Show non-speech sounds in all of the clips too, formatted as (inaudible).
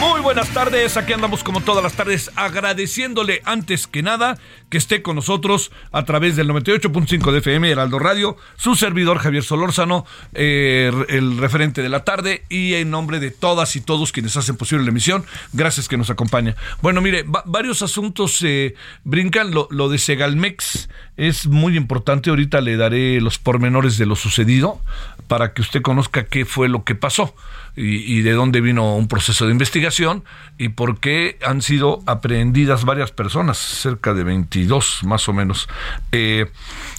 Muy buenas tardes, aquí andamos como todas las tardes agradeciéndole antes que nada que esté con nosotros a través del 98.5 de FM Heraldo Radio, su servidor Javier Solórzano, eh, el referente de la tarde y en nombre de todas y todos quienes hacen posible la emisión, gracias que nos acompaña. Bueno, mire, va- varios asuntos eh, brincan, lo, lo de Segalmex es muy importante, ahorita le daré los pormenores de lo sucedido para que usted conozca qué fue lo que pasó y, de dónde vino un proceso de investigación y por qué han sido aprehendidas varias personas, cerca de 22 más o menos. Eh,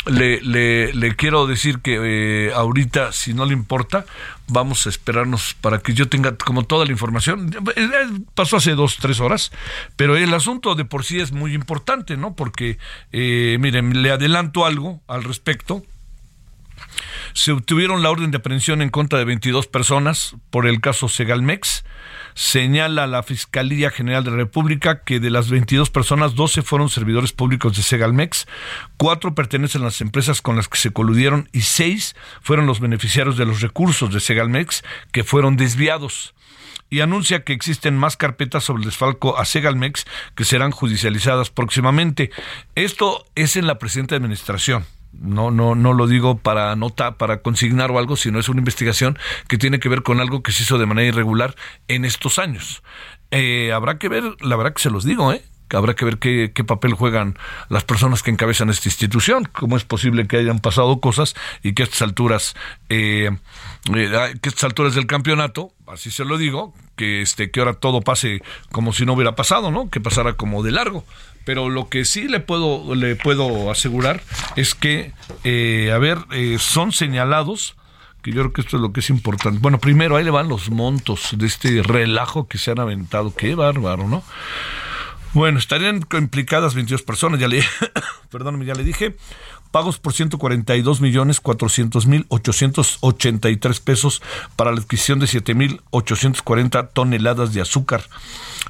le, le- le quiero decir que eh, ahorita, si no le importa, vamos a esperarnos para que yo tenga como toda la información. Eh, eh, Pasó hace dos, tres horas, pero el asunto de por sí es muy importante, ¿no? Porque, eh, miren, le adelanto algo al respecto se obtuvieron la orden de aprehensión en contra de 22 personas por el caso Segalmex. Señala la Fiscalía General de la República que de las 22 personas, 12 fueron servidores públicos de Segalmex, 4 pertenecen a las empresas con las que se coludieron y 6 fueron los beneficiarios de los recursos de Segalmex que fueron desviados y anuncia que existen más carpetas sobre el desfalco a Segalmex que serán judicializadas próximamente. Esto es en la presente administración. No, no, no lo digo para nota, para consignar o algo, sino es una investigación que tiene que ver con algo que se hizo de manera irregular en estos años. Eh, habrá que ver, la verdad que se los digo, ¿eh? Habrá que ver qué, papel juegan las personas que encabezan esta institución, cómo es posible que hayan pasado cosas y que a estas alturas, eh, eh, que a estas alturas del campeonato, así se lo digo, que este, que ahora todo pase como si no hubiera pasado, ¿no? Que pasara como de largo. Pero lo que sí le puedo, le puedo asegurar es que, eh, a ver, son señalados que yo creo que esto es lo que es importante. Bueno, primero ahí le van los montos de este relajo que se han aventado. Qué bárbaro, ¿no? Bueno, estarían implicadas 22 personas, ya le, (coughs) perdóname, ya le dije, pagos por 142 millones 400 mil 883 pesos para la adquisición de 7 mil 840 toneladas de azúcar,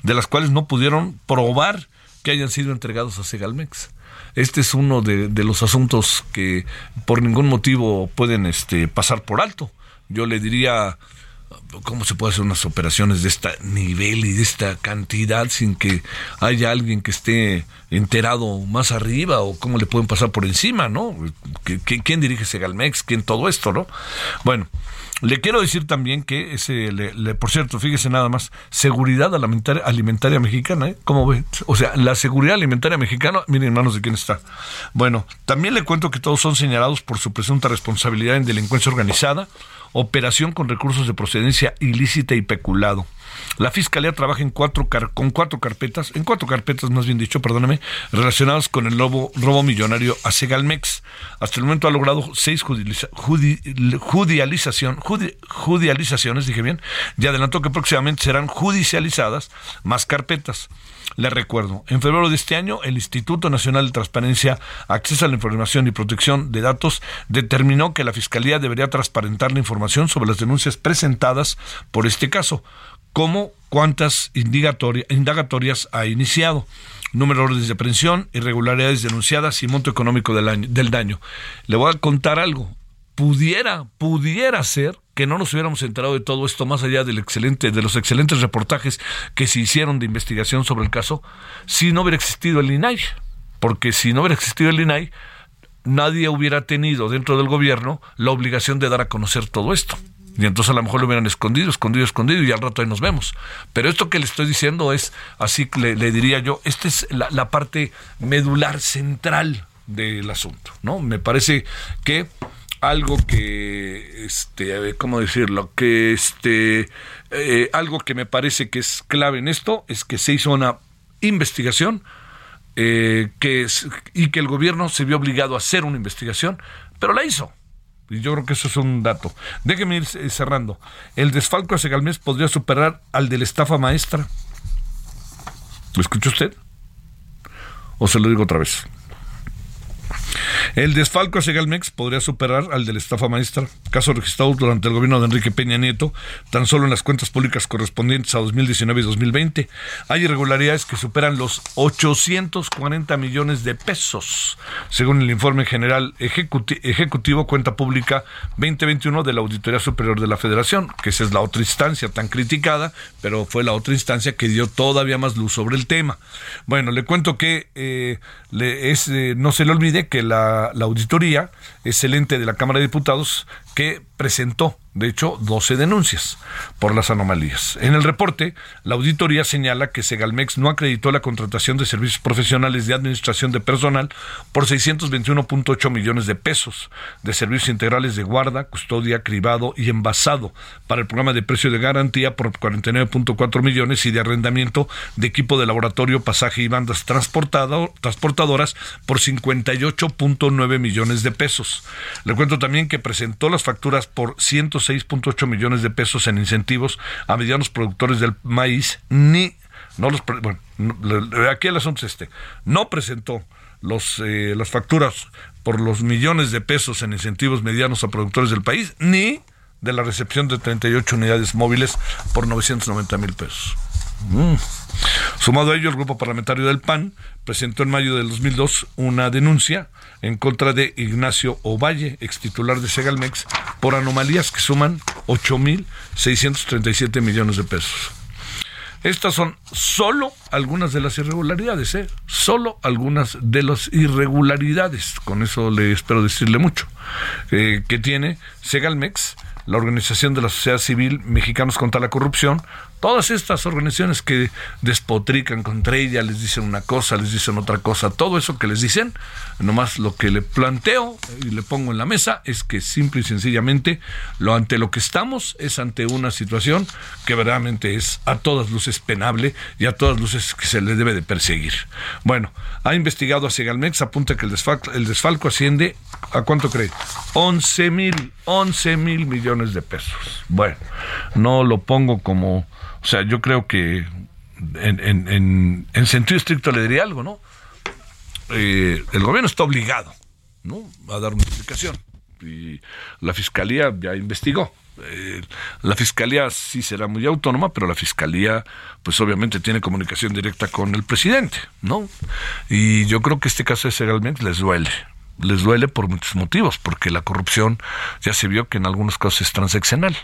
de las cuales no pudieron probar que hayan sido entregados a Segalmex. Este es uno de, de los asuntos que por ningún motivo pueden este, pasar por alto. Yo le diría, ¿cómo se puede hacer unas operaciones de este nivel y de esta cantidad sin que haya alguien que esté enterado más arriba o cómo le pueden pasar por encima, ¿no? ¿Qui- qui- ¿Quién dirige Segalmex? ¿Quién todo esto, no? Bueno, le quiero decir también que ese, le- por cierto, fíjese nada más, seguridad alimentaria, mexicana, ¿eh? ¿Cómo ve? O sea, la seguridad alimentaria mexicana, miren en manos de quién está. Bueno, también le cuento que todos son señalados por su presunta responsabilidad en delincuencia organizada, operación con recursos de procedencia ilícita y peculado. La fiscalía trabaja en cuatro con cuatro carpetas, en cuatro carpetas más bien dicho, perdóname, relacionados con el robo, robo millonario a Segalmex. Hasta el momento ha logrado seis judicialización, judicializaciones, dije bien, y adelantó que próximamente serán judicializadas más carpetas. Le recuerdo, en febrero de este año, el Instituto Nacional de Transparencia, Acceso a la Información y Protección de Datos determinó que la Fiscalía debería transparentar la información sobre las denuncias presentadas por este caso, como cuántas indagatorias ha iniciado número de órdenes de aprehensión, irregularidades denunciadas y monto económico del, del daño. Le voy a contar algo. Pudiera, pudiera ser que no nos hubiéramos enterado de todo esto más allá del excelente, de los excelentes reportajes que se hicieron de investigación sobre el caso, si no hubiera existido el INAI. Porque si no hubiera existido el INAI, nadie hubiera tenido dentro del gobierno la obligación de dar a conocer todo esto. Y entonces a lo mejor lo hubieran escondido, escondido, escondido y al rato ahí nos vemos. Pero esto que le estoy diciendo es, así le, le diría yo, esta es la, parte medular central del asunto, ¿no? Me parece que algo que, este, ¿cómo decirlo? Que este, eh, algo que me parece que es clave en esto es que se hizo una investigación eh, que y que el gobierno se vio obligado a hacer una investigación, pero la hizo. Y yo creo que eso es un dato. Déjeme ir cerrando. El desfalco a Segalmés podría superar al de la estafa maestra. ¿Lo escucha usted? ¿O se lo digo otra vez? El desfalco a Segalmex podría superar al de la estafa maestra, caso registrado durante el gobierno de Enrique Peña Nieto, tan solo en las cuentas públicas correspondientes a 2019 y 2020. Hay irregularidades que superan los 840 millones de pesos, según el informe general ejecutivo Cuenta Pública 2021 de la Auditoría Superior de la Federación, que esa es la otra instancia tan criticada, pero fue la otra instancia que dio todavía más luz sobre el tema. Bueno, le cuento que eh, eh, no se le olvide que la, la auditoría excelente de la Cámara de Diputados que presentó, de hecho, 12 denuncias por las anomalías. En el reporte, la auditoría señala que Segalmex no acreditó la contratación de servicios profesionales de administración de personal por 621.8 millones de pesos de servicios integrales de guarda, custodia, cribado y envasado para el programa de precio de garantía por 49.4 millones y de arrendamiento de equipo de laboratorio, pasaje y bandas transportado, transportadoras por 58.9 millones de pesos. Le cuento también que presentó las facturas por 106.8 millones de pesos en incentivos a medianos productores del maíz, ni, no los, bueno, aquí el asunto es este, no presentó los, eh, las facturas por los millones de pesos en incentivos medianos a productores del país, ni de la recepción de 38 unidades móviles por 990 mil pesos. Mm. Sumado a ello, el grupo parlamentario del PAN presentó en mayo del 2002 una denuncia en contra de Ignacio Ovalle, ex titular de Segalmex, por anomalías que suman 8.637 millones de pesos. Estas son solo algunas de las irregularidades, ¿eh? solo algunas de las irregularidades, con eso le espero decirle mucho, eh, que tiene Segalmex, la Organización de la Sociedad Civil Mexicanos contra la Corrupción, Todas estas organizaciones que despotrican contra ella, les dicen una cosa, les dicen otra cosa, todo eso que les dicen, nomás lo que le planteo y le pongo en la mesa es que simple y sencillamente lo ante lo que estamos es ante una situación que verdaderamente es a todas luces penable y a todas luces que se le debe de perseguir. Bueno, ha investigado a Segalmex, apunta que el desfalco, el desfalco asciende a cuánto cree? 11 mil, 11 mil millones de pesos. Bueno, no lo pongo como o sea, yo creo que en, sentido estricto le diría algo, ¿no? Eh, el gobierno está obligado, ¿no? A dar una explicación. Y la fiscalía ya investigó. Eh, la fiscalía sí será muy autónoma, pero la fiscalía, pues obviamente tiene comunicación directa con el presidente, ¿no? Y yo creo que este caso de realmente les duele, les duele por muchos motivos, porque la corrupción ya se vio que en algunos casos es transaccional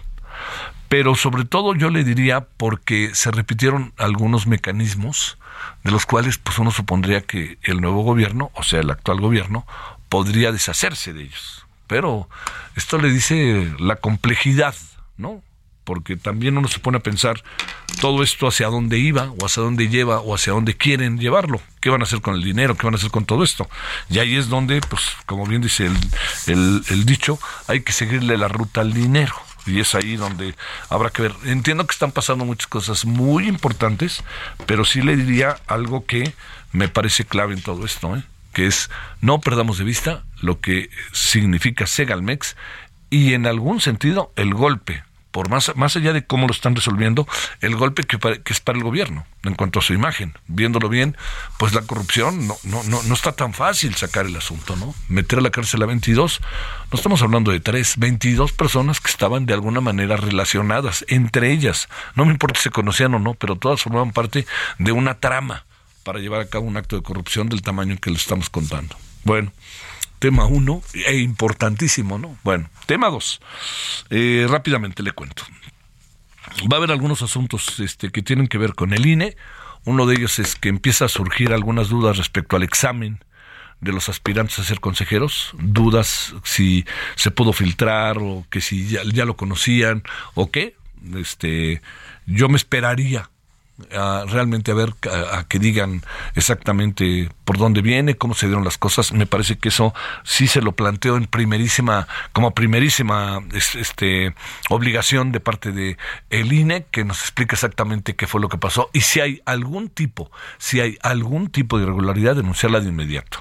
pero sobre todo yo le diría porque se repitieron algunos mecanismos de los cuales pues uno supondría que el nuevo gobierno, o sea, el actual gobierno, podría deshacerse de ellos. Pero esto le dice la complejidad, ¿no? Porque también uno se pone a pensar todo esto hacia dónde iba, o hacia dónde lleva, o hacia dónde quieren llevarlo. ¿Qué van a hacer con el dinero? ¿Qué van a hacer con todo esto? Y ahí es donde, pues, como bien dice el, dicho, hay que seguirle la ruta al dinero. y es ahí donde habrá que ver. Entiendo que están pasando muchas cosas muy importantes, pero sí le diría algo que me parece clave en todo esto, ¿eh? que es no perdamos de vista lo que significa Segalmex y en algún sentido el golpe por más, más allá de cómo lo están resolviendo, el golpe que, que, es para el gobierno en cuanto a su imagen. Viéndolo bien, pues la corrupción no, no, no, no está tan fácil sacar el asunto, ¿no? Meter a la cárcel a 22, no estamos hablando de tres, 22 personas que estaban de alguna manera relacionadas entre ellas. No me importa si se conocían o no, pero todas formaban parte de una trama para llevar a cabo un acto de corrupción del tamaño que lo estamos contando. Bueno, tema uno, e importantísimo, ¿no? Bueno, tema dos, eh, rápidamente le cuento. Va a haber algunos asuntos este, que tienen que ver con el INE. Uno de ellos es que empieza a surgir algunas dudas respecto al examen de los aspirantes a ser consejeros, dudas si se pudo filtrar o que si ya, ya lo conocían o qué. Este, yo me esperaría a realmente a ver a, que digan exactamente por dónde viene, cómo se dieron las cosas. Me parece que eso sí se lo planteo en primerísima, como primerísima este, obligación de parte de el INE, que nos explique exactamente qué fue lo que pasó y si hay algún tipo, si hay algún tipo de irregularidad, denunciarla de inmediato.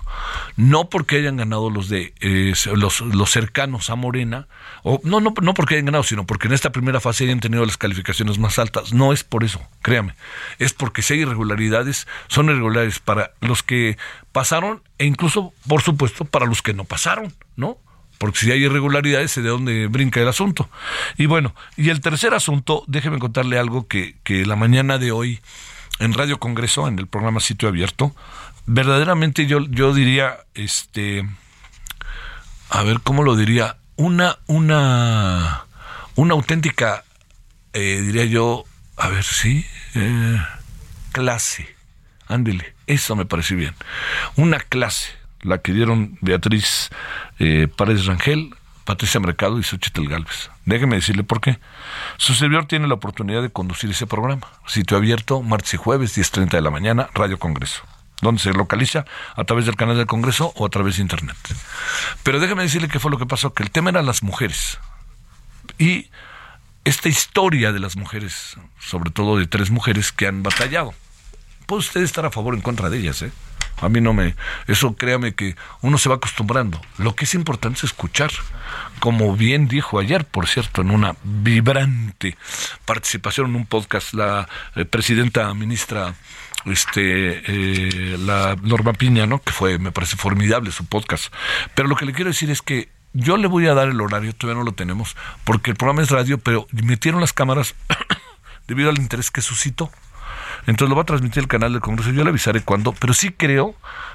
No porque hayan ganado los de eh, los, los cercanos a Morena, o no, no, no porque hayan ganado, sino porque en esta primera fase hayan tenido las calificaciones más altas. No es por eso, créame es porque si hay irregularidades, son irregularidades para los que pasaron e incluso, por supuesto, para los que no pasaron, ¿no? Porque si hay irregularidades, de dónde brinca el asunto. Y bueno, y el tercer asunto, déjeme contarle algo que, que la mañana de hoy en Radio Congreso, en el programa Sitio Abierto, verdaderamente yo, yo diría, este, a ver, ¿cómo lo diría? Una, una, una auténtica, eh, diría yo, a ver, sí, eh, clase. Ándele, eso me parece bien. Una clase, la que dieron Beatriz eh, Paredes Rangel, Patricia Mercado y Xochitl Galvez. Déjeme decirle por qué. Su servidor tiene la oportunidad de conducir ese programa. Sitio abierto, martes y jueves, 10.30 de la mañana, Radio Congreso. Donde se localiza a través del canal del Congreso o a través de Internet. Pero déjeme decirle qué fue lo que pasó, que el tema era las mujeres. Y esta historia de las mujeres, sobre todo de tres mujeres que han batallado. Puede usted estar a favor o en contra de ellas, ¿eh? A mí no me... Eso créame que uno se va acostumbrando. Lo que es importante es escuchar. Como bien dijo ayer, por cierto, en una vibrante participación en un podcast, la eh, presidenta ministra este eh, la Norma Piña, ¿no? Que fue, me parece formidable su podcast. Pero lo que le quiero decir es que yo le voy a dar el horario, todavía no lo tenemos, porque el programa es radio, pero metieron las cámaras (coughs) debido al interés que suscitó. Entonces lo va a transmitir el canal del Congreso, yo le avisaré cuándo, pero sí creo,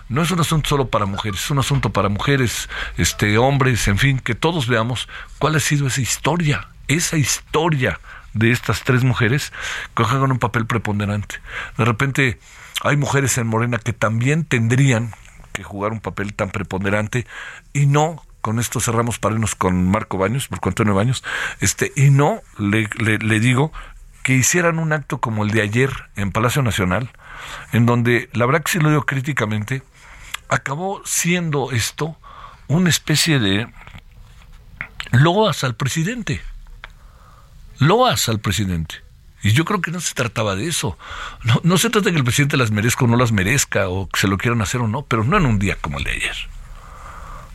no es un asunto solo para mujeres, es un asunto para mujeres, este, hombres, en fin, que todos veamos cuál ha sido esa historia, esa historia de estas tres mujeres que juegan un papel preponderante. De repente hay mujeres en Morena que también tendrían que jugar un papel tan preponderante y no con esto cerramos para con Marco Baños, por Antonio Baños, este, y no le, le, digo que hicieran un acto como el de ayer en Palacio Nacional, en donde, la verdad que si lo digo críticamente, acabó siendo esto una especie de loas al presidente. Loas al presidente. Y yo creo que no se trataba de eso. No, no se trata de que el presidente las merezca o no las merezca, o que se lo quieran hacer o no, pero no en un día como el de ayer.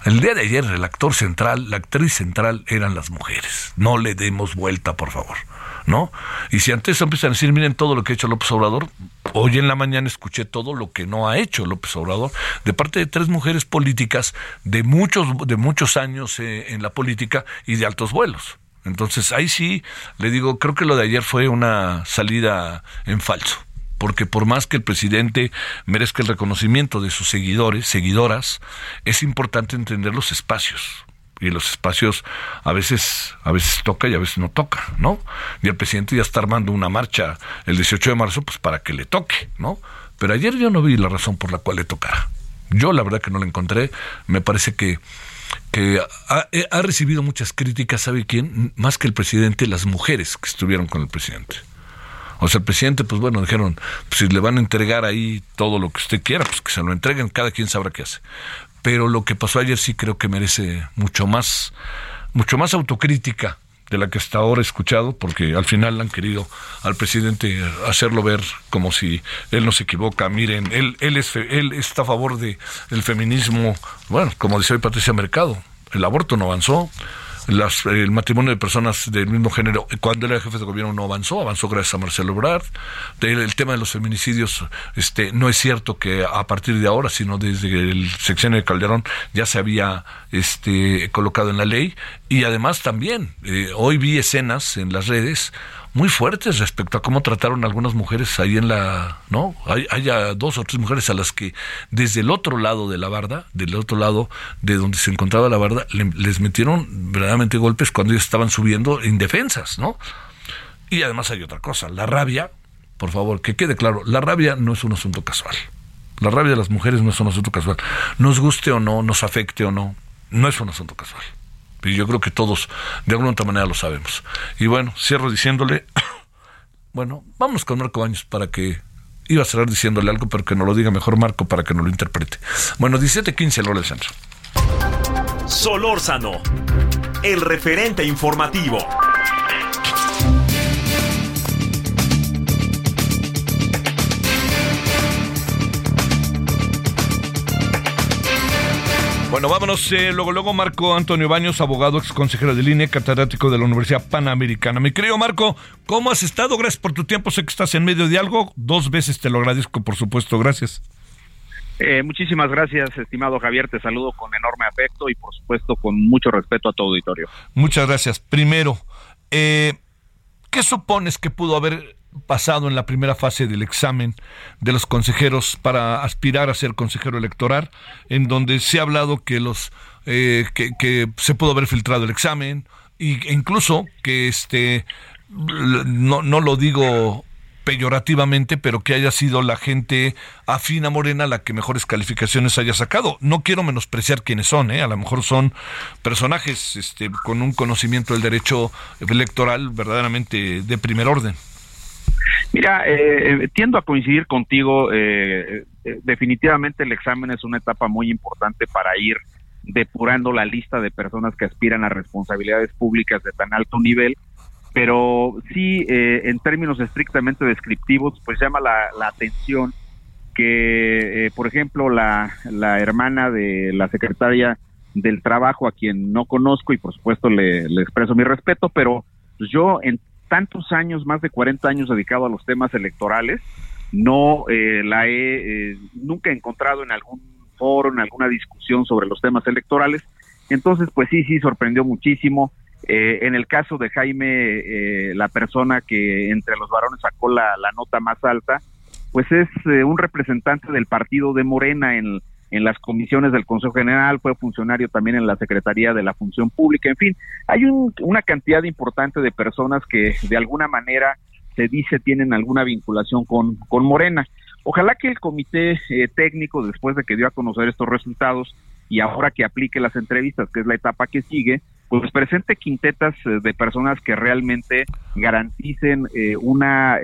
El día de ayer el actor central, la actriz central eran las mujeres. No le demos vuelta, por favor. ¿No? Y si antes empiezan a decir, miren todo lo que ha hecho López Obrador, hoy en la mañana escuché todo lo que no ha hecho López Obrador de parte de tres mujeres políticas de muchos, de muchos años eh, en la política y de altos vuelos. Entonces ahí sí, le digo, creo que lo de ayer fue una salida en falso porque por más que el presidente merezca el reconocimiento de sus seguidores, seguidoras, es importante entender los espacios. Y los espacios a veces, a veces toca y a veces no toca, ¿no? Y el presidente ya está armando una marcha el 18 de marzo, pues para que le toque, ¿no? Pero ayer yo no vi la razón por la cual le tocara. Yo la verdad que no la encontré. Me parece que que ha, ha, recibido muchas críticas, ¿sabe quién? Más que el presidente, las mujeres que estuvieron con el presidente. O sea, el presidente, pues bueno, dijeron, pues, si le van a entregar ahí todo lo que usted quiera, pues que se lo entreguen, cada quien sabrá qué hace. Pero lo que pasó ayer sí creo que merece mucho más, mucho más autocrítica de la que hasta ahora he escuchado, porque al final han querido al presidente hacerlo ver como si él no se equivoca. Miren, él, él, es, él está a favor de el feminismo, bueno, como dice hoy Patricia Mercado, el aborto no avanzó, el matrimonio de personas del mismo género, cuando era jefe de gobierno no avanzó, avanzó gracias a Marcelo Ebrard. El, tema de los feminicidios, este, no es cierto que a partir de ahora, sino desde el sexenio de Calderón ya se había este, colocado en la ley. Y además también, eh, hoy vi escenas en las redes muy fuertes respecto a cómo trataron algunas mujeres ahí en la, ¿no? Hay, dos o tres mujeres a las que desde el otro lado de la barda, del otro lado de donde se encontraba la barda, les metieron verdaderamente golpes cuando ellos estaban subiendo indefensas, ¿no? Y además hay otra cosa, la rabia, por favor, que quede claro, la rabia no es un asunto casual. La rabia de las mujeres no es un asunto casual. Nos guste o no, nos afecte o no, no es un asunto casual. Y yo creo que todos de alguna otra manera lo sabemos. Y bueno, cierro diciéndole, (coughs) bueno, vamos con Marco Baños para que iba a cerrar diciéndole algo, pero que no lo diga mejor Marco para que no lo interprete. Bueno, 17-15 el del centro. Solórzano, el referente informativo. Bueno, vámonos. Eh, luego, luego, Marco Antonio Baños, abogado, ex consejero de línea, catedrático de la Universidad Panamericana. Mi querido Marco, ¿cómo has estado? Gracias por tu tiempo. Sé que estás en medio de algo. Dos veces te lo agradezco, por supuesto. Gracias. Eh, muchísimas gracias, estimado Javier. Te saludo con enorme afecto y, por supuesto, con mucho respeto a tu auditorio. Muchas gracias. Primero, eh, ¿qué supones que pudo haber pasado en la primera fase del examen de los consejeros para aspirar a ser consejero electoral, en donde se ha hablado que los eh, que, se pudo haber filtrado el examen e incluso que este no, no lo digo peyorativamente, pero que haya sido la gente afina Morena la que mejores calificaciones haya sacado. No quiero menospreciar quiénes son, ¿eh? a lo mejor son personajes este, con un conocimiento del derecho electoral verdaderamente de primer orden. Mira, eh, eh, tiendo a coincidir contigo. Eh, definitivamente el examen es una etapa muy importante para ir depurando la lista de personas que aspiran a responsabilidades públicas de tan alto nivel. Pero sí, en términos estrictamente descriptivos, pues llama la, atención que, por ejemplo, la, la hermana de la secretaria del trabajo, a quien no conozco y por supuesto le, le expreso mi respeto, pero yo en tantos años, más de 40 años dedicado a los temas electorales, no eh, la he eh, nunca encontrado en algún foro, en alguna discusión sobre los temas electorales. Entonces, pues sí, sí, sorprendió muchísimo. Eh, en el caso de Jaime, la persona que entre los varones sacó la, la nota más alta, pues es un representante del partido de Morena en, en las comisiones del Consejo General, fue funcionario también en la Secretaría de la Función Pública, en fin, hay una cantidad importante de personas que de alguna manera se dice tienen alguna vinculación con, con Morena. Ojalá que el comité eh, técnico, después de que dio a conocer estos resultados y ahora que aplique las entrevistas, que es la etapa que sigue, pues presente quintetas eh, de personas que realmente garanticen eh, una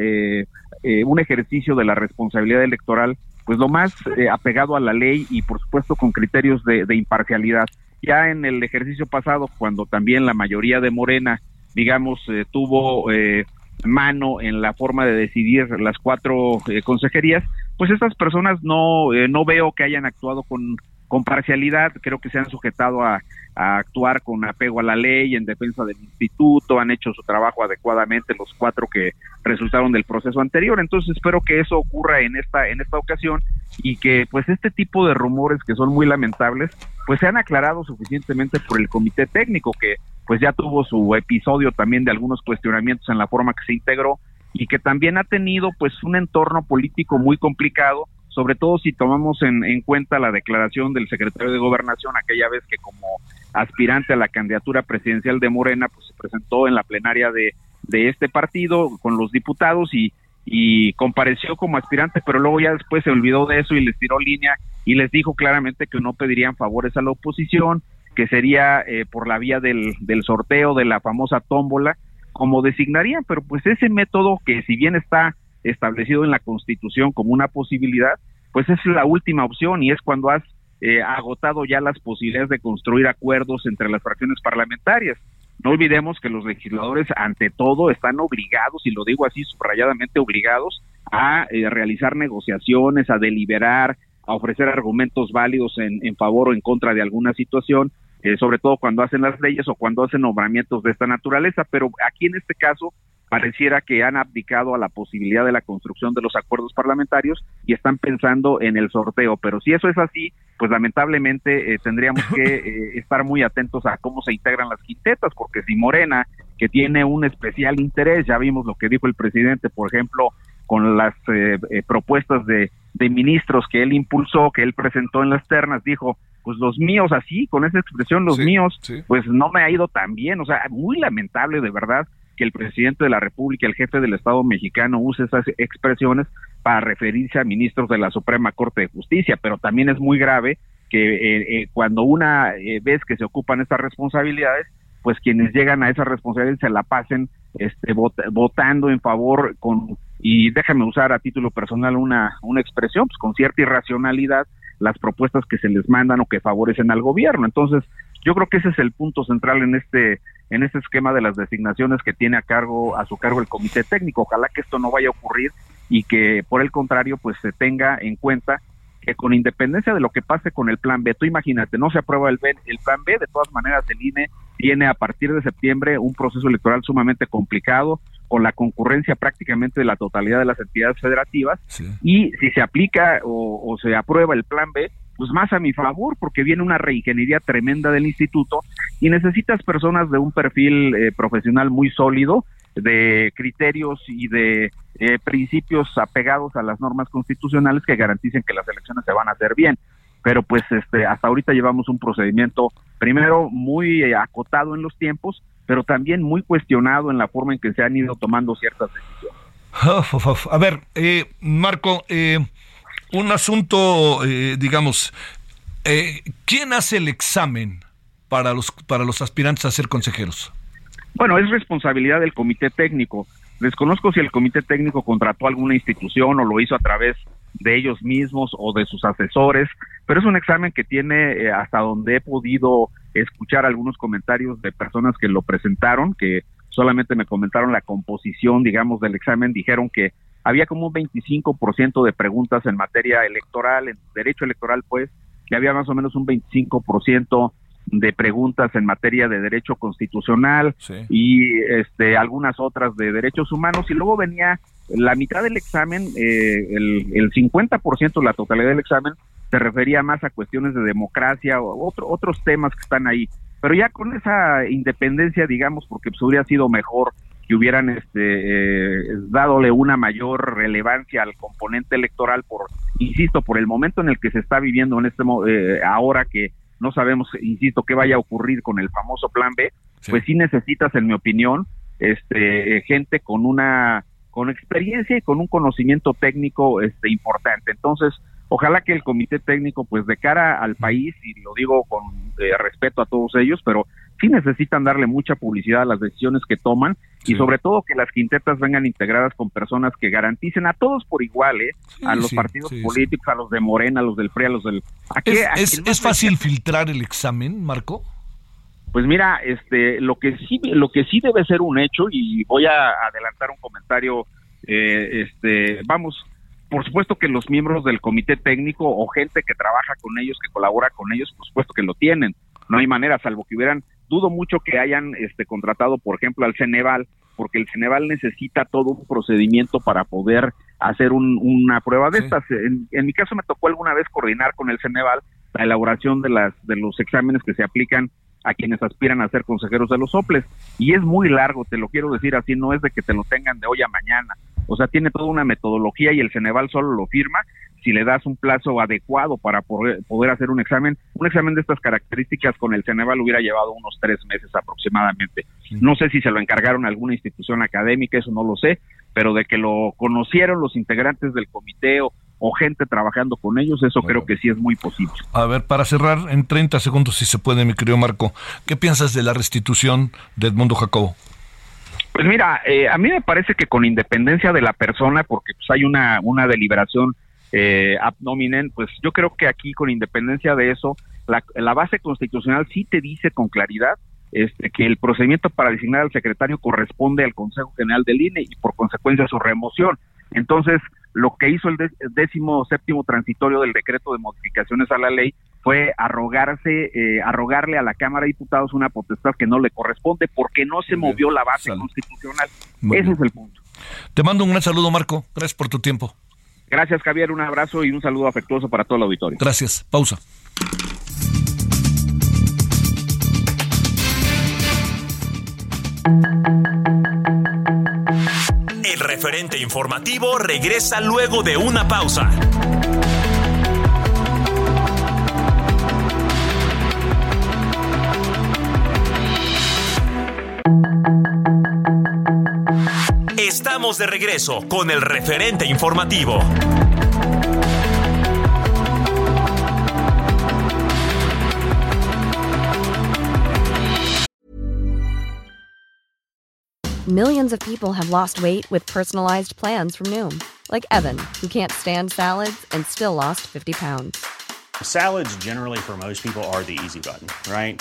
un ejercicio de la responsabilidad electoral pues lo más eh, apegado a la ley y por supuesto con criterios de, imparcialidad. Ya en el ejercicio pasado, cuando también la mayoría de Morena, digamos, eh, tuvo eh, mano en la forma de decidir las cuatro consejerías, pues estas personas no, no veo que hayan actuado con, con parcialidad, creo que se han sujetado a, actuar con apego a la ley en defensa del instituto, han hecho su trabajo adecuadamente los cuatro que resultaron del proceso anterior, entonces espero que eso ocurra en esta en esta ocasión y que pues este tipo de rumores que son muy lamentables pues sean aclarados suficientemente por el comité técnico que pues ya tuvo su episodio también de algunos cuestionamientos en la forma que se integró y que también ha tenido pues un entorno político muy complicado sobre todo si tomamos en, en, cuenta la declaración del secretario de Gobernación aquella vez que como aspirante a la candidatura presidencial de Morena, pues se presentó en la plenaria de, de este partido con los diputados y, y compareció como aspirante, pero luego ya después se olvidó de eso y les tiró línea y les dijo claramente que no pedirían favores a la oposición, que sería eh, por la vía del, del sorteo de la famosa tómbola, como designarían, pero pues ese método que si bien está establecido en la Constitución como una posibilidad, pues es la última opción y es cuando has eh, agotado ya las posibilidades de construir acuerdos entre las fracciones parlamentarias. No olvidemos que los legisladores, ante todo, están obligados, y lo digo así subrayadamente, obligados a eh, realizar negociaciones, a deliberar, a ofrecer argumentos válidos en, en favor o en contra de alguna situación, eh, sobre todo cuando hacen las leyes o cuando hacen nombramientos de esta naturaleza. Pero aquí en este caso, pareciera que han abdicado a la posibilidad de la construcción de los acuerdos parlamentarios y están pensando en el sorteo. Pero si eso es así, pues lamentablemente eh, tendríamos que (laughs) eh, estar muy atentos a cómo se integran las quintetas, porque si Morena, que tiene un especial interés, ya vimos lo que dijo el presidente, por ejemplo, con las eh, propuestas de, de ministros que él impulsó, que él presentó en las ternas, dijo, pues los míos así, con esa expresión, los míos, pues no me ha ido tan bien, o sea, muy lamentable de verdad que el presidente de la República, el jefe del Estado mexicano, use esas expresiones para referirse a ministros de la Suprema Corte de Justicia, pero también es muy grave que eh, eh, cuando una eh, vez que se ocupan estas responsabilidades, pues quienes llegan a esa responsabilidad se la pasen este, votando en favor con, y déjame usar a título personal una, una expresión, pues con cierta irracionalidad las propuestas que se les mandan o que favorecen al gobierno. Entonces, yo creo que ese es el punto central en este en este esquema de las designaciones que tiene a cargo a su cargo el comité técnico. Ojalá que esto no vaya a ocurrir y que por el contrario pues se tenga en cuenta que con independencia de lo que pase con el plan B, tú imagínate, no se aprueba el, el plan B, de todas maneras el INE tiene a partir de septiembre un proceso electoral sumamente complicado, con la concurrencia prácticamente de la totalidad de las entidades federativas, y si se aplica o, o se aprueba el plan B, pues más a mi favor, porque viene una reingeniería tremenda del instituto y necesitas personas de un perfil eh, profesional muy sólido, de criterios y de eh, principios apegados a las normas constitucionales que garanticen que las elecciones se van a hacer bien. Pero pues este hasta ahorita llevamos un procedimiento primero muy eh, acotado en los tiempos, pero también muy cuestionado en la forma en que se han ido tomando ciertas decisiones. A ver, Marco, eh, un asunto, eh, digamos, eh, ¿quién hace el examen para los, para los aspirantes a ser consejeros? Bueno, es responsabilidad del comité técnico. Desconozco si el comité técnico contrató alguna institución o lo hizo a través de ellos mismos o de sus asesores, pero es un examen que tiene eh, hasta donde he podido escuchar algunos comentarios de personas que lo presentaron, que solamente me comentaron la composición, digamos, del examen, dijeron que había como un 25% de preguntas en materia electoral, en derecho electoral, pues, que había más o menos un 25% de preguntas en materia de derecho constitucional y este algunas otras de derechos humanos y luego venía la mitad del examen, eh, el, el 50%, la totalidad del examen, se refería más a cuestiones de democracia o otro, otros temas que están ahí. Pero ya con esa independencia, digamos, porque pues hubiera sido mejor que hubieran este eh, dadole una mayor relevancia al componente electoral por insisto por el momento en el que se está viviendo en este eh, ahora que no sabemos insisto qué vaya a ocurrir con el famoso plan B pues sí necesitas en mi opinión este gente con una con experiencia y con un conocimiento técnico este importante. Entonces ojalá que el comité técnico pues de cara al país y lo digo con eh, respeto a todos ellos pero sí necesitan darle mucha publicidad a las decisiones que toman y sobre todo que las quintetas vengan integradas con personas que garanticen a todos por igual, ¿eh? a los partidos políticos, a los de Morena, a los del PRI, a los del... ¿Es, fácil filtrar el examen, Marco? Pues mira, este, lo que sí, lo que sí debe ser un hecho y voy a adelantar un comentario, eh, este, vamos, por supuesto que los miembros del comité técnico o gente que trabaja con ellos, que colabora con ellos, por supuesto que lo tienen. No hay manera, salvo que hubieran dudo mucho que hayan este contratado, por ejemplo, al Ceneval, porque el Ceneval necesita todo un procedimiento para poder hacer una prueba de estas. En, mi caso me tocó alguna vez coordinar con el Ceneval la elaboración de las de los exámenes que se aplican a quienes aspiran a ser consejeros de los soples y es muy largo, te lo quiero decir así, no es de que te lo tengan de hoy a mañana. O sea, tiene toda una metodología y el Ceneval solo lo firma si le das un plazo adecuado para poder, hacer un examen. Un examen de estas características con el Ceneval hubiera llevado unos tres meses aproximadamente. No sé si se lo encargaron a alguna institución académica, eso no lo sé, pero de que lo conocieron los integrantes del comité o, gente trabajando con ellos, eso creo que sí es muy posible. A ver, para cerrar en 30 segundos, si se puede, mi querido Marco, ¿qué piensas de la restitución de Edmundo Jacobo? Pues mira, eh, a mí me parece que con independencia de la persona, porque pues hay una, una deliberación eh, abnominen, pues yo creo que aquí con independencia de eso, la, base constitucional sí te dice con claridad este, que el procedimiento para designar al secretario corresponde al Consejo General del INE y por consecuencia su remoción. Entonces, lo que hizo el décimo séptimo transitorio del decreto de modificaciones a la ley fue arrogarse, eh, arrogarle a la Cámara de Diputados una potestad que no le corresponde porque no se movió la base constitucional. Ese es el punto. Te mando un gran saludo, Marco. Gracias por tu tiempo. Gracias, Javier. Un abrazo y un saludo afectuoso para todo el auditorio. Gracias. Pausa. El referente informativo regresa luego de una pausa. Estamos de regreso con el referente informativo. Millions of people have lost weight with personalized plans from Noom, like Evan, who can't stand salads and still lost 50 pounds. Salads, generally, for most people, are the easy button, right?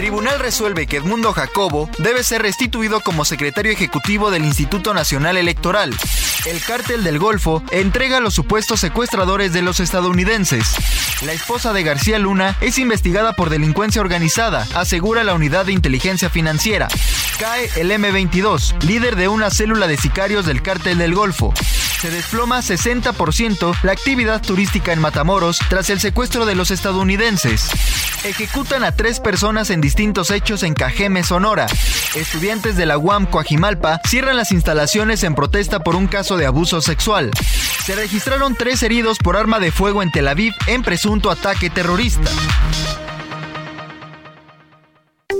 Tribunal resuelve que Edmundo Jacobo debe ser restituido como secretario ejecutivo del Instituto Nacional Electoral. El cártel del Golfo entrega a los supuestos secuestradores de los estadounidenses. La esposa de García Luna es investigada por delincuencia organizada, asegura la unidad de inteligencia financiera. Cae el M22, líder de una célula de sicarios del cártel del Golfo. Se desploma 60% la actividad turística en Matamoros tras el secuestro de los estadounidenses. Ejecutan a tres personas en distintos hechos en Cajeme, Sonora. Estudiantes de la UAM Coajimalpa cierran las instalaciones en protesta por un caso de abuso sexual. Se registraron tres heridos por arma de fuego en Tel Aviv en presunto ataque terrorista.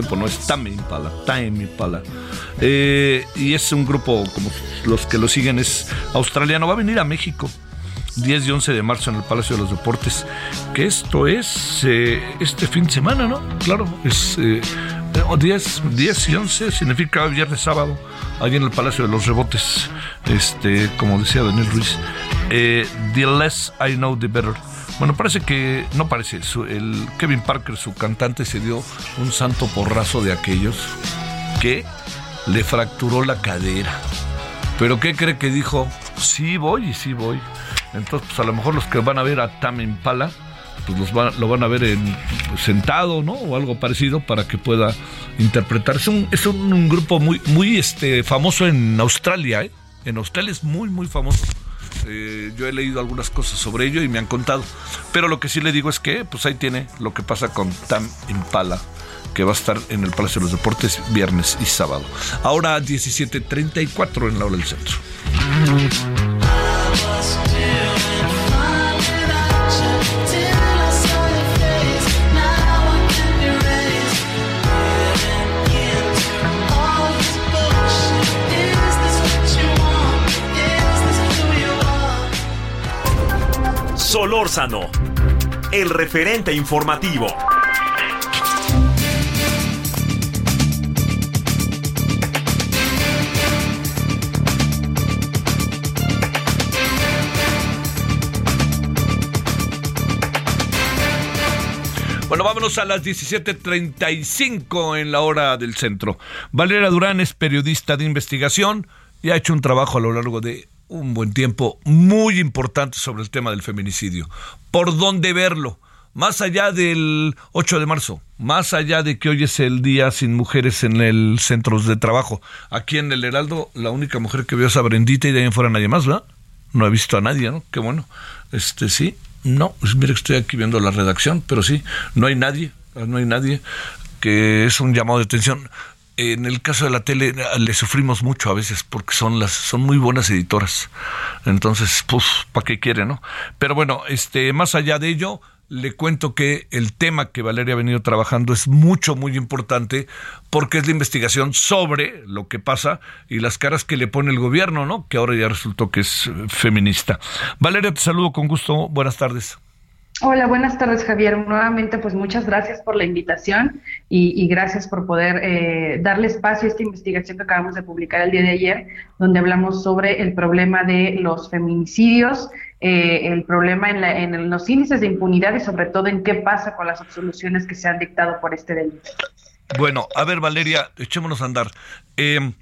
Tiempo no es Tame Impala, Time Impala. Eh, y es un grupo, como los que lo siguen, es australiano. Va a venir a México. 10 y 11 de marzo en el Palacio de los Deportes, que esto es eh, este fin de semana, ¿no? Claro, es eh, no, 10, 10 y 11 significa viernes, sábado, ahí en el Palacio de los Rebotes, este, como decía Daniel Ruiz. Eh, the less I know, the better. Bueno, parece que, no parece, el Kevin Parker, su cantante, se dio un santo porrazo de aquellos que le fracturó la cadera. Pero ¿qué cree que dijo? Sí voy y sí voy. Entonces, pues a lo mejor los que van a ver a Tam Impala, pues los lo van a ver en, sentado, ¿no? O algo parecido para que pueda interpretar. Es un, es un, grupo muy, muy este, famoso en Australia, ¿eh? En Australia es muy, muy famoso. Eh, yo he leído algunas cosas sobre ello y me han contado. Pero lo que sí le digo es que, pues ahí tiene lo que pasa con Tam Impala que va a estar en el Palacio de los Deportes viernes y sábado. Ahora 17.34 en la hora del centro. Solórzano, el referente informativo. Bueno, vámonos a las 17:35 en la hora del centro. Valeria Durán es periodista de investigación y ha hecho un trabajo a lo largo de un buen tiempo muy importante sobre el tema del feminicidio. ¿Por dónde verlo? Más allá del 8 de marzo, más allá de que hoy es el día sin mujeres en el centro de trabajo. Aquí en el Heraldo, la única mujer que veo es a Brendita y de ahí en fuera nadie más, ¿verdad? No he visto a nadie, ¿no? Qué bueno. Este sí, no, pues mire que estoy aquí viendo la redacción, pero sí, no hay nadie, no hay nadie que es un llamado de atención en el caso de la tele le sufrimos mucho a veces porque son las son muy buenas editoras. Entonces, pues, ¿para qué quiere, no? Pero bueno, este más allá de ello, le cuento que el tema que Valeria ha venido trabajando es mucho, muy importante porque es la investigación sobre lo que pasa y las caras que le pone el gobierno, ¿no? Que ahora ya resultó que es feminista. Valeria, te saludo con gusto. Buenas tardes. Hola, buenas tardes Javier. Nuevamente, pues muchas gracias por la invitación y, gracias por poder eh, darle espacio a esta investigación que acabamos de publicar el día de ayer, donde hablamos sobre el problema de los feminicidios, eh, el problema en, en, los índices de impunidad y sobre todo en qué pasa con las absoluciones que se han dictado por este delito. Bueno, a ver Valeria, echémonos a andar. Eh,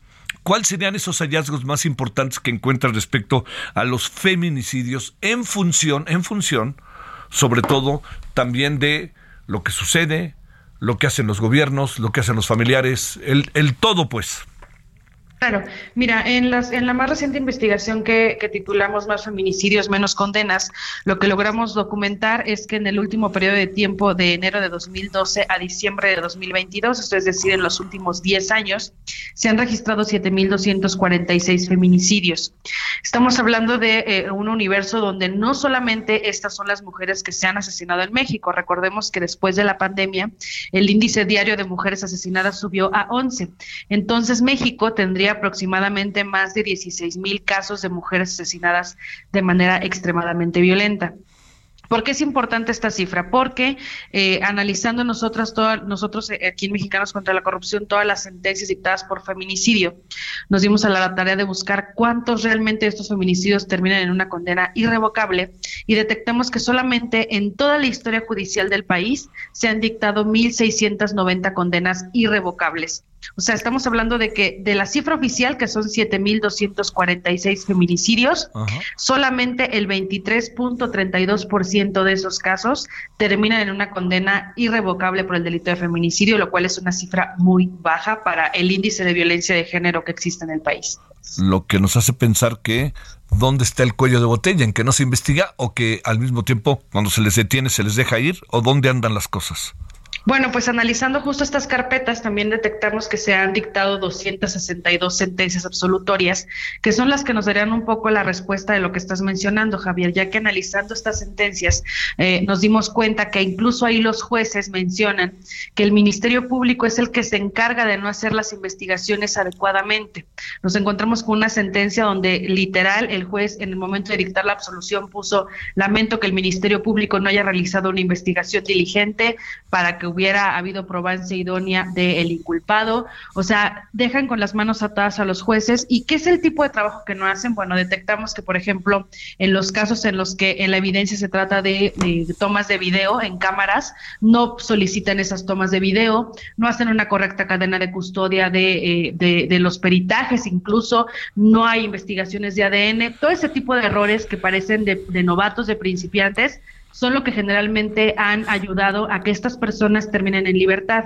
¿Cuáles serían esos hallazgos más importantes que encuentras respecto a los feminicidios en función, en función sobre todo también de lo que sucede, lo que hacen los gobiernos, lo que hacen los familiares, el, el todo pues. Claro, mira, en, las, en la más reciente investigación que, titulamos Más feminicidios, menos condenas, lo que logramos documentar es que en el último periodo de tiempo de enero de 2012 a diciembre de 2022, esto es decir, en los últimos 10 años, se han registrado 7.246 feminicidios. Estamos hablando de eh, un universo donde no solamente estas son las mujeres que se han asesinado en México, recordemos que después de la pandemia el índice diario de mujeres asesinadas subió a 11. Entonces México tendría aproximadamente más de 16 mil casos de mujeres asesinadas de manera extremadamente violenta. ¿Por qué es importante esta cifra? Porque eh, analizando nosotras nosotros eh, aquí en Mexicanos contra la Corrupción todas las sentencias dictadas por feminicidio, nos dimos a la tarea de buscar cuántos realmente estos feminicidios terminan en una condena irrevocable y detectamos que solamente en toda la historia judicial del país se han dictado 1.690 condenas irrevocables. O sea, estamos hablando de que de la cifra oficial, que son 7.246 feminicidios, solamente el 23.32% de esos casos terminan en una condena irrevocable por el delito de feminicidio, lo cual es una cifra muy baja para el índice de violencia de género que existe en el país. Lo que nos hace pensar que dónde está el cuello de botella, en que no se investiga o que al mismo tiempo cuando se les detiene se les deja ir o dónde andan las cosas. Bueno, pues analizando justo estas carpetas, también detectamos que se han dictado 262 sentencias absolutorias, que son las que nos darían un poco la respuesta de lo que estás mencionando, Javier, ya que analizando estas sentencias eh, nos dimos cuenta que incluso ahí los jueces mencionan que el Ministerio Público es el que se encarga de no hacer las investigaciones adecuadamente. Nos encontramos con una sentencia donde literal el juez en el momento de dictar la absolución puso lamento que el Ministerio Público no haya realizado una investigación diligente para que hubiera habido probancia idónea del inculpado. O sea, dejan con las manos atadas a los jueces. ¿Y qué es el tipo de trabajo que no hacen? Bueno, detectamos que, por ejemplo, en los casos en los que en la evidencia se trata de, tomas de video en cámaras, no solicitan esas tomas de video, no hacen una correcta cadena de custodia de, eh, de los peritajes, incluso no hay investigaciones de ADN. Todo ese tipo de errores que parecen de, de novatos, de principiantes, son lo que generalmente han ayudado a que estas personas terminen en libertad.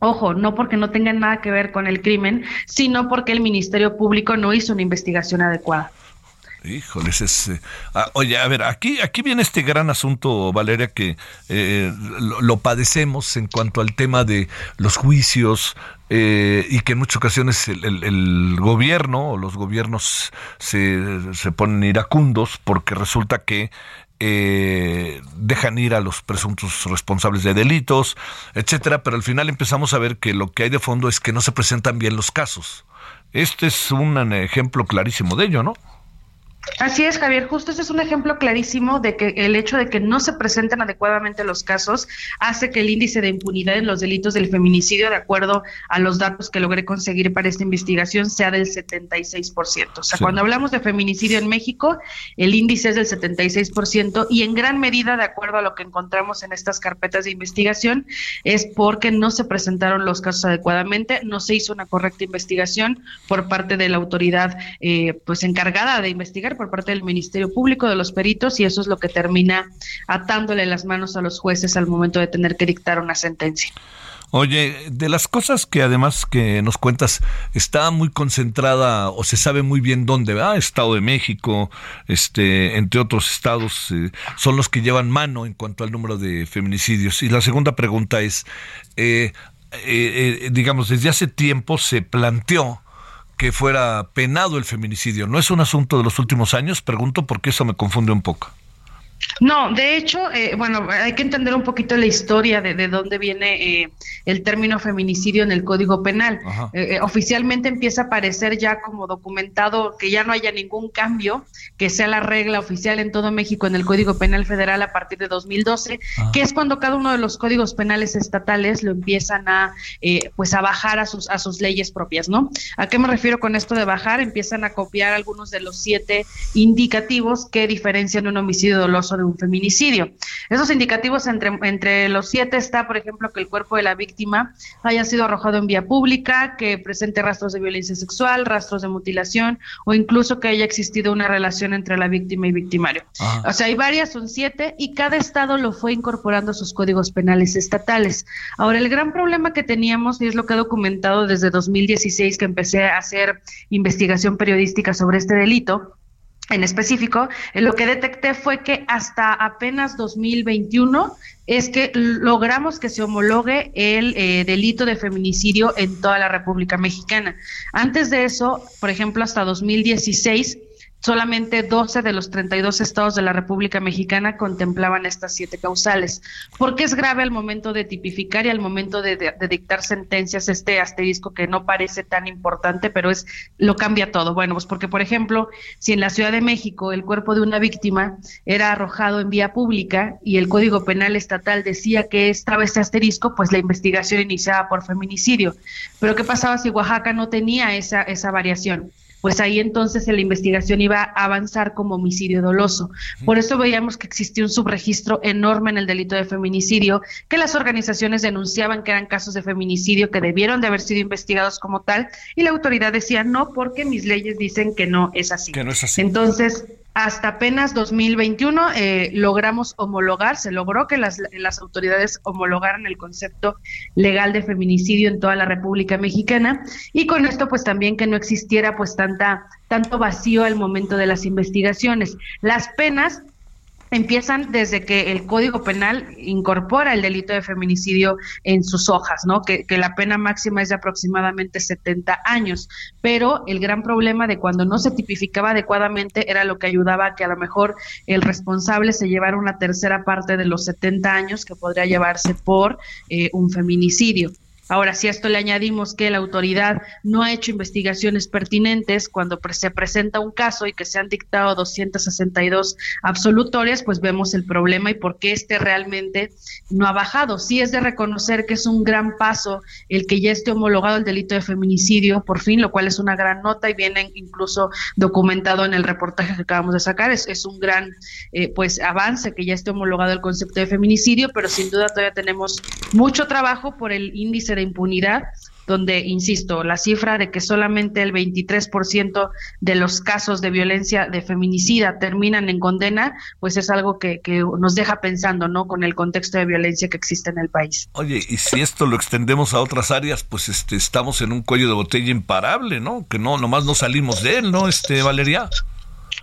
Ojo, no porque no tengan nada que ver con el crimen, sino porque el Ministerio Público no hizo una investigación adecuada. Híjoles, es... Eh, ah, oye, a ver, aquí, aquí viene este gran asunto, Valeria, que eh, lo, padecemos en cuanto al tema de los juicios eh, y que en muchas ocasiones el, gobierno o los gobiernos se, se ponen iracundos porque resulta que dejan ir a los presuntos responsables de delitos, etcétera, pero al final empezamos a ver que lo que hay de fondo es que no se presentan bien los casos. Este es un ejemplo clarísimo de ello, ¿no? Así es, Javier. Justo ese es un ejemplo clarísimo de que el hecho de que no se presenten adecuadamente los casos hace que el índice de impunidad en los delitos del feminicidio, de acuerdo a los datos que logré conseguir para esta investigación, sea del 76%. O sea, cuando hablamos de feminicidio en México, el índice es del 76% y en gran medida, de acuerdo a lo que encontramos en estas carpetas de investigación, es porque no se presentaron los casos adecuadamente, no se hizo una correcta investigación por parte de la autoridad eh, pues encargada de investigar por parte del Ministerio Público, de los peritos, y eso es lo que termina atándole las manos a los jueces al momento de tener que dictar una sentencia. Oye, de las cosas que además que nos cuentas, está muy concentrada o se sabe muy bien dónde va, Estado de México, este, entre otros estados, eh, son los que llevan mano en cuanto al número de feminicidios. Y la segunda pregunta es, eh, eh, digamos, desde hace tiempo se planteó que fuera penado el feminicidio. ¿No es un asunto de los últimos años? Pregunto porque eso me confunde un poco. No, de hecho, eh, bueno, hay que entender un poquito la historia de, de dónde viene eh, el término feminicidio en el Código Penal. Eh, oficialmente empieza a aparecer ya como documentado que ya no haya ningún cambio, que sea la regla oficial en todo México en el Código Penal Federal a partir de 2012, que es cuando cada uno de los códigos penales estatales lo empiezan a, pues, a bajar a sus, a sus leyes propias, ¿no? ¿A qué me refiero con esto de bajar? Empiezan a copiar algunos de los siete indicativos que diferencian un homicidio doloso de un feminicidio. Esos indicativos entre, entre los siete está, por ejemplo, que el cuerpo de la víctima haya sido arrojado en vía pública, que presente rastros de violencia sexual, rastros de mutilación o incluso que haya existido una relación entre la víctima y victimario. O sea, hay varias, son siete, y cada estado lo fue incorporando a sus códigos penales estatales. Ahora, el gran problema que teníamos, y es lo que he documentado desde 2016 que empecé a hacer investigación periodística sobre este delito, en específico, eh, lo que detecté fue que hasta apenas 2021 es que logramos que se homologue el eh, delito de feminicidio en toda la República Mexicana. Antes de eso, por ejemplo, hasta 2016 Solamente 12 de los 32 estados de la República Mexicana contemplaban estas siete causales. ¿Por qué es grave al momento de tipificar y al momento de, dictar sentencias este asterisco que no parece tan importante, pero es lo cambia todo? Bueno, pues porque, por ejemplo, si en la Ciudad de México el cuerpo de una víctima era arrojado en vía pública y el Código Penal Estatal decía que estaba este asterisco, pues la investigación iniciaba por feminicidio. Pero ¿qué pasaba si Oaxaca no tenía esa, esa variación? Pues ahí entonces la investigación iba a avanzar como homicidio doloso. Por eso veíamos que existía un subregistro enorme en el delito de feminicidio, que las organizaciones denunciaban que eran casos de feminicidio que debieron de haber sido investigados como tal, y la autoridad decía no, porque mis leyes dicen que no es así. Que no es así. Entonces, hasta apenas 2021 eh, logramos homologar, se logró que las, las autoridades homologaran el concepto legal de feminicidio en toda la República Mexicana y con esto pues también que no existiera pues tanta tanto vacío al momento de las investigaciones. Las penas empiezan desde que el Código Penal incorpora el delito de feminicidio en sus hojas, ¿no? Que, la pena máxima es de aproximadamente 70 años. Pero el gran problema de cuando no se tipificaba adecuadamente era lo que ayudaba a que a lo mejor el responsable se llevara una tercera parte de los 70 años que podría llevarse por eh, un feminicidio. Ahora, si a esto le añadimos que la autoridad no ha hecho investigaciones pertinentes cuando se presenta un caso y que se han dictado 262 absolutorias, pues vemos el problema y por qué este realmente no ha bajado. Sí es de reconocer que es un gran paso el que ya esté homologado el delito de feminicidio, por fin, lo cual es una gran nota y viene incluso documentado en el reportaje que acabamos de sacar. Es, es un gran eh, pues avance que ya esté homologado el concepto de feminicidio, pero sin duda todavía tenemos mucho trabajo por el de impunidad, donde, insisto, la cifra de que solamente el 23% de los casos de violencia de feminicida terminan en condena, pues es algo que, que, nos deja pensando, ¿no? Con el contexto de violencia que existe en el país. Oye, y si esto lo extendemos a otras áreas, pues este, estamos en un cuello de botella imparable, ¿no? Que no, nomás no salimos de él, ¿no, este, Valeria?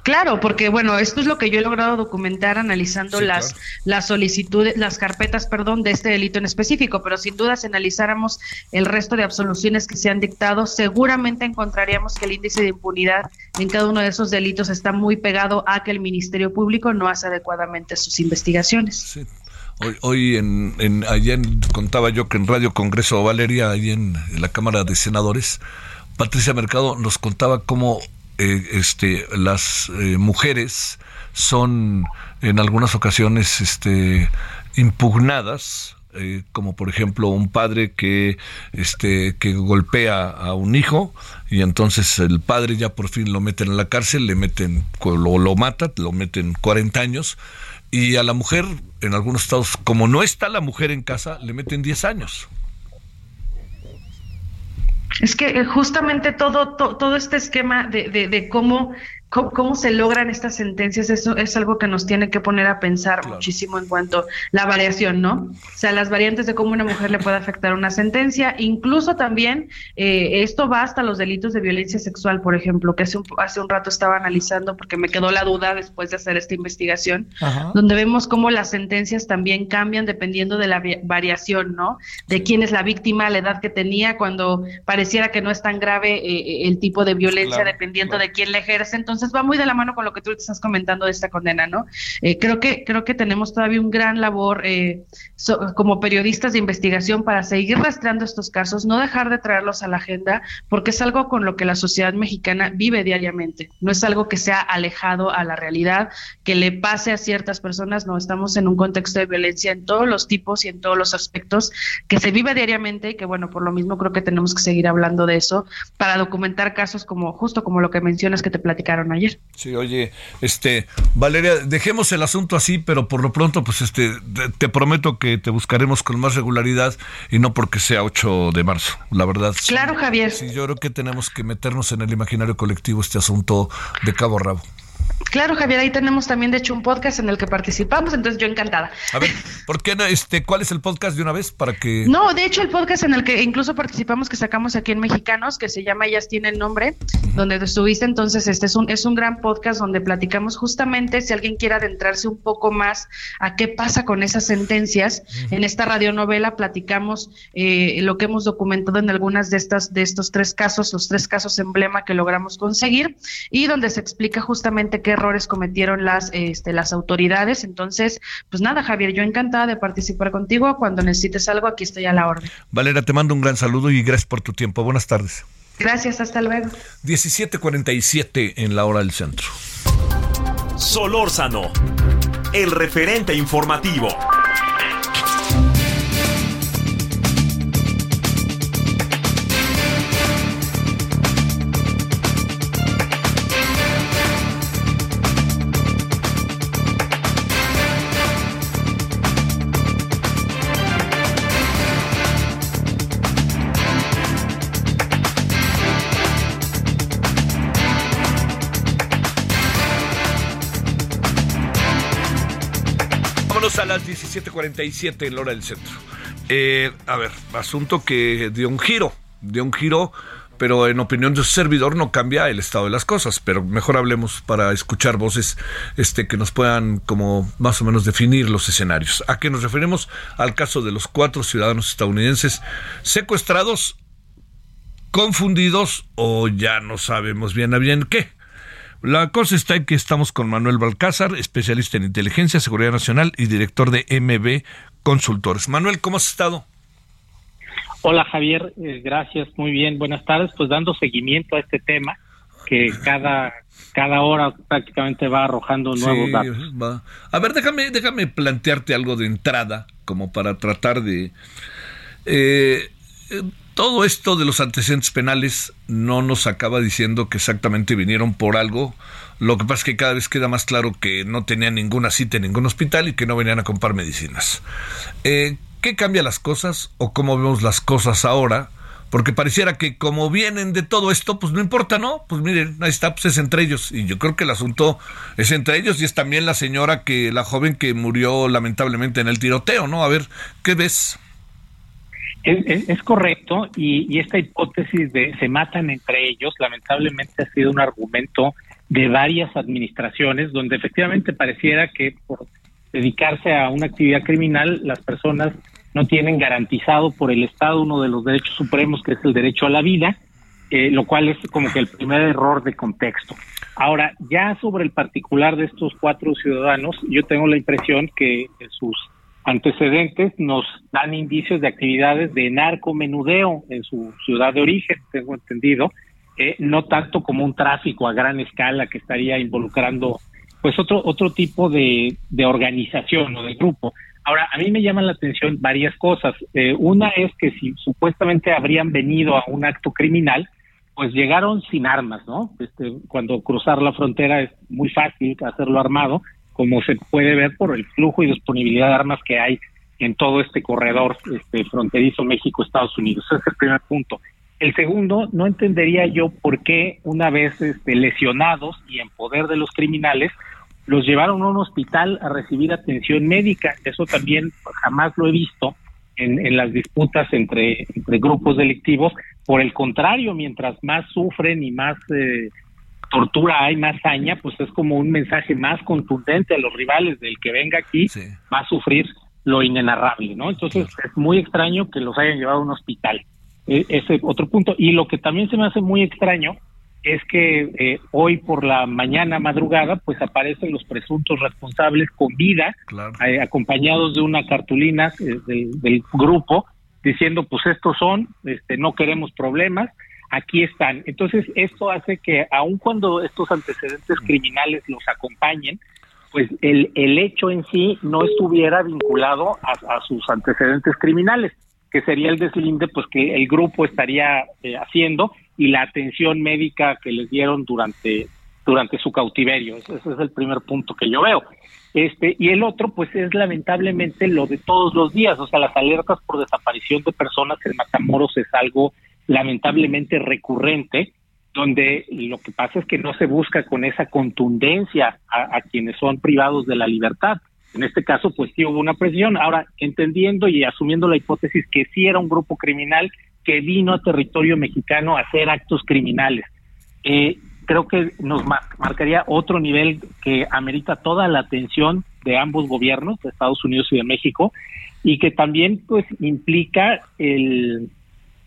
Claro, porque bueno, esto es lo que yo he logrado documentar analizando Sí, las claro. las solicitudes, las carpetas, perdón, de este delito en específico, pero sin duda si analizáramos el resto de absoluciones que se han dictado, seguramente encontraríamos que el índice de impunidad en cada uno de esos delitos está muy pegado a que el Ministerio Público no hace adecuadamente sus investigaciones. Sí. Hoy, hoy en, en, allá en- contaba yo que en Radio Congreso Valeria, ahí en, en la Cámara de Senadores, Patricia Mercado nos contaba cómo eh, este, las eh, mujeres son en algunas ocasiones este, impugnadas, eh, como por ejemplo un padre que, este, que golpea a un hijo y entonces el padre ya por fin lo meten en la cárcel, le meten, lo, lo mata, lo meten 40 años y a la mujer en algunos estados, como no está la mujer en casa, le meten 10 años. Es que eh, justamente todo, to- todo este esquema de, de, de cómo, cómo, cómo se logran estas sentencias, eso es algo que nos tiene que poner a pensar muchísimo en cuanto a la variación, ¿no? O sea, las variantes de cómo una mujer le puede afectar una sentencia, incluso también eh, esto va hasta los delitos de violencia sexual, por ejemplo, que hace un, hace un rato estaba analizando porque me quedó la duda después de hacer esta investigación, donde vemos cómo las sentencias también cambian dependiendo de la variación, ¿no? De quién es la víctima, la edad que tenía, cuando pareciera que no es tan grave eh, el tipo de violencia, Claro, dependiendo de quién la ejerce. Entonces va muy de la mano con lo que tú estás comentando de esta condena, ¿no? Eh, creo que creo que tenemos todavía un gran labor eh, como periodistas de investigación para seguir rastreando estos casos, no dejar de traerlos a la agenda, porque es algo con lo que la sociedad mexicana vive diariamente. No es algo que sea alejado a la realidad, que le pase a ciertas personas. No, estamos en un contexto de violencia en todos los tipos y en todos los aspectos que se vive diariamente y que, bueno, por lo mismo creo que tenemos que seguir hablando de eso para documentar casos como justo como lo que mencionas que te platicaron ayer. Sí, oye, este, Valeria, dejemos el asunto así, pero por lo pronto, pues este, te, prometo que te buscaremos con más regularidad y no porque sea 8 de marzo, la verdad. sí. Claro, Javier. Sí, yo creo que tenemos que meternos en el imaginario colectivo este asunto de cabo a rabo. Claro, Javier, ahí tenemos también de hecho un podcast en el que participamos, entonces yo encantada. A ver, ¿por qué no, este, cuál es el podcast de una vez para que No, de hecho el podcast en el que incluso participamos que sacamos aquí en Mexicanos, que se llama Ellas tienen nombre, donde estuviste, entonces este es un es un gran podcast donde platicamos justamente si alguien quiere adentrarse un poco más a qué pasa con esas sentencias. En esta radionovela platicamos eh, lo que hemos documentado en algunas de estas de estos tres casos, los tres casos emblema que logramos conseguir y donde se explica justamente qué errores cometieron las este, las autoridades. Entonces, pues nada, Javier, yo encantada de participar contigo. Cuando necesites algo, aquí estoy a la orden. Valeria, te mando un gran saludo y gracias por tu tiempo. Buenas tardes. Gracias, hasta luego. 17:47 en la hora del centro. Solórzano, el referente informativo. Las 17:47 en la hora del centro. Eh, a ver, asunto que dio un giro, dio un giro, pero en opinión de su servidor no cambia el estado de las cosas. Pero mejor hablemos para escuchar voces este, que nos puedan como más o menos definir los escenarios. ¿A qué nos referimos? Al caso de los cuatro ciudadanos estadounidenses secuestrados, confundidos o ya no sabemos bien a bien qué. La cosa está en que estamos con Manuel Balcázar, especialista en inteligencia, seguridad nacional y director de MB Consultores. Manuel, ¿cómo has estado? Hola Javier, eh, gracias, muy bien, buenas tardes. Pues dando seguimiento a este tema que cada cada hora prácticamente va arrojando nuevos datos. A ver, déjame déjame plantearte algo de entrada como para tratar de eh, todo esto de los antecedentes penales no nos acaba diciendo que exactamente vinieron por algo. Lo que pasa es que cada vez queda más claro que no tenían ninguna cita en ningún hospital y que no venían a comprar medicinas. Eh, ¿Qué cambia las cosas o cómo vemos las cosas ahora? Porque pareciera que como vienen de todo esto, pues no importa, ¿no? Pues miren, ahí está, pues es entre ellos. Y yo creo que el asunto es entre ellos y es también la señora que, la joven que murió lamentablemente en el tiroteo, ¿no? A ver, ¿qué ves? Es, correcto y, esta hipótesis de se matan entre ellos lamentablemente ha sido un argumento de varias administraciones donde efectivamente pareciera que por dedicarse a una actividad criminal las personas no tienen garantizado por el Estado uno de los derechos supremos que es el derecho a la vida, eh, lo cual es como que el primer error de contexto. Ahora, ya sobre el particular de estos cuatro ciudadanos, yo tengo la impresión que sus antecedentes nos dan indicios de actividades de narcomenudeo en su ciudad de origen, tengo entendido, eh, no tanto como un tráfico a gran escala que estaría involucrando pues otro otro tipo de, de organización o de grupo. Ahora, a mí me llaman la atención varias cosas. Eh, una es que si supuestamente habrían venido a un acto criminal, pues llegaron sin armas, ¿no? Este, cuando cruzar la frontera es muy fácil hacerlo armado, como se puede ver por el flujo y disponibilidad de armas que hay en todo este corredor este, fronterizo México-Estados Unidos. Ese es el primer punto. El segundo, no entendería yo por qué una vez este, lesionados y en poder de los criminales, los llevaron a un hospital a recibir atención médica. Eso también jamás lo he visto en, en las disputas entre, entre grupos delictivos. Por el contrario, mientras más sufren y más eh, tortura hay, más hazaña, pues es como un mensaje más contundente a los rivales del que venga aquí va a sufrir lo inenarrable, ¿no? Entonces es muy extraño que los hayan llevado a un hospital. E, ese otro punto. Y lo que también se me hace muy extraño es que eh, hoy por la mañana madrugada pues aparecen los presuntos responsables con vida, eh, acompañados de una cartulina eh, del, del, grupo diciendo pues estos son, este, no queremos problemas, aquí están. Entonces, esto hace que aun cuando estos antecedentes criminales los acompañen, pues el, el hecho en sí no estuviera vinculado a, sus antecedentes criminales, que sería el deslinde pues que el grupo estaría eh, haciendo y la atención médica que les dieron durante durante su cautiverio. Ese, ese es el primer punto que yo veo. Este, y el otro, pues es lamentablemente lo de todos los días, o sea, las alertas por desaparición de personas en Matamoros es algo lamentablemente recurrente, donde lo que pasa es que no se busca con esa contundencia a, quienes son privados de la libertad. En este caso, pues sí hubo una presión. Ahora, entendiendo y asumiendo la hipótesis que sí era un grupo criminal que vino a territorio mexicano a hacer actos criminales, eh, creo que nos marcaría otro nivel que amerita toda la atención de ambos gobiernos, de Estados Unidos y de México, y que también pues implica el,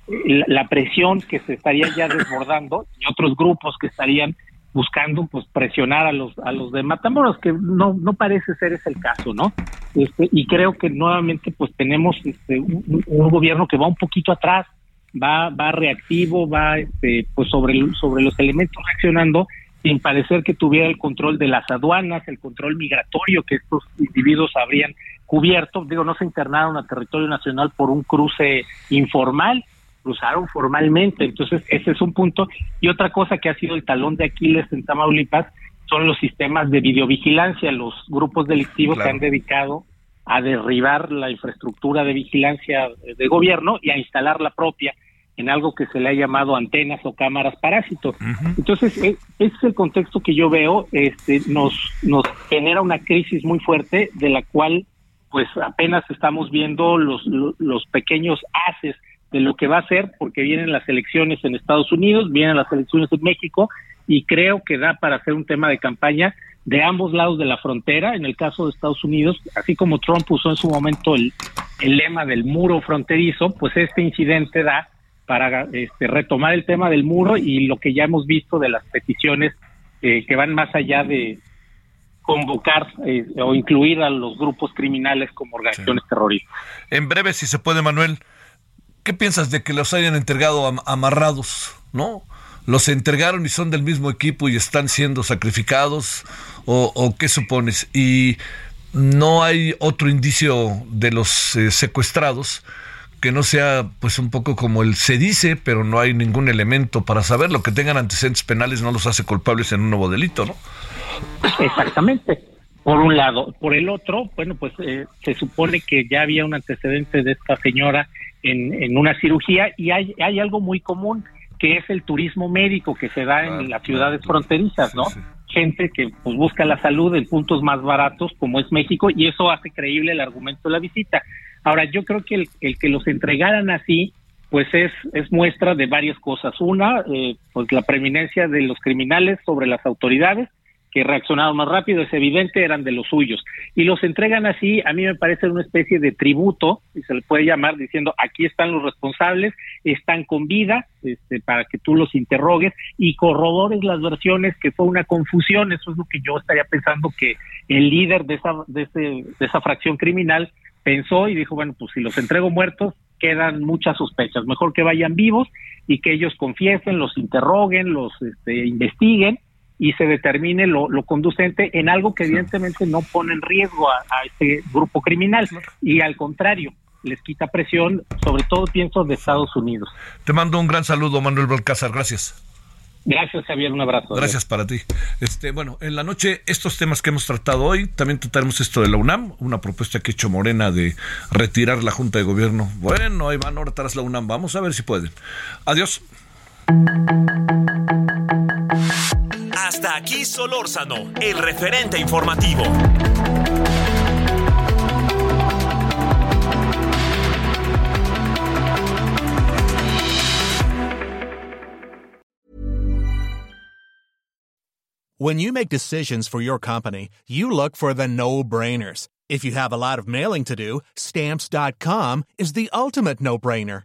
la presión que se estaría ya desbordando y otros grupos que estarían buscando pues presionar a los a los de Matamoros que no no parece ser ese el caso no este y creo que nuevamente pues tenemos este un, gobierno que va un poquito atrás va va reactivo va este pues sobre sobre los elementos reaccionando sin parecer que tuviera el control de las aduanas el control migratorio que estos individuos habrían cubierto. Digo no se internaron a territorio nacional por un cruce informal cruzaron formalmente. Entonces, ese es un punto. Y otra cosa que ha sido el talón de Aquiles en Tamaulipas son los sistemas de videovigilancia, los grupos delictivos que han dedicado a derribar la infraestructura de vigilancia de gobierno y a instalar la propia en algo que se le ha llamado antenas o cámaras parásitos. Entonces, e, ese es el contexto que yo veo, este, nos, nos genera una crisis muy fuerte de la cual pues apenas estamos viendo los, los pequeños haces de lo que va a ser, porque vienen las elecciones en Estados Unidos, vienen las elecciones en México, y creo que da para hacer un tema de campaña de ambos lados de la frontera. En el caso de Estados Unidos, así como Trump usó en su momento el, lema del muro fronterizo, pues este incidente da para este, retomar el tema del muro y lo que ya hemos visto de las peticiones eh, que van más allá de convocar eh, o incluir a los grupos criminales como organizaciones terroristas. En breve, si se puede, Manuel, ¿qué piensas de que los hayan entregado amarrados, no? ¿Los entregaron y son del mismo equipo y están siendo sacrificados? ¿O, qué supones? Y no hay otro indicio de los eh, secuestrados que no sea pues un poco como el se dice, pero no hay ningún elemento para saber. Lo que tengan antecedentes penales no los hace culpables en un nuevo delito, ¿no? Exactamente. Por un lado. Por el otro, bueno, pues eh, se supone que ya había un antecedente de esta señora en, en una cirugía y hay, hay algo muy común que es el turismo médico que se da en las ciudades fronterizas, ¿no? Gente que pues busca la salud en puntos más baratos como es México y eso hace creíble el argumento de la visita. Ahora, yo creo que el, que los entregaran así, pues es, es muestra de varias cosas. Una, eh, pues la preeminencia de los criminales sobre las autoridades, que reaccionaron más rápido, es evidente, eran de los suyos. Y los entregan así, a mí me parece una especie de tributo, y se le puede llamar diciendo, aquí están los responsables, están con vida, este, para que tú los interrogues y corrobores las versiones, que fue una confusión, eso es lo que yo estaría pensando que el líder de esa, de, ese, de esa fracción criminal pensó y dijo, bueno, pues si los entrego muertos, quedan muchas sospechas, mejor que vayan vivos y que ellos confiesen, los interroguen, los este, investiguen y se determine lo, conducente en algo que evidentemente no pone en riesgo a, a este grupo criminal y al contrario, les quita presión, sobre todo pienso de Estados Unidos. Te mando un gran saludo, Manuel Balcázar, gracias. Gracias, Javier. Un abrazo. Gracias para ti. Este, bueno, en la noche, estos temas que hemos tratado hoy, también trataremos esto de la UNAM, una propuesta que ha hecho Morena de retirar la Junta de Gobierno. Bueno, ahí van ahora tras la UNAM. Vamos a ver si pueden. Adiós. Hasta aquí Solórzano, el referente informativo. When you make decisions for your company, you look for the no-brainers. If you have a lot of mailing to do, stamps.com is the ultimate no-brainer.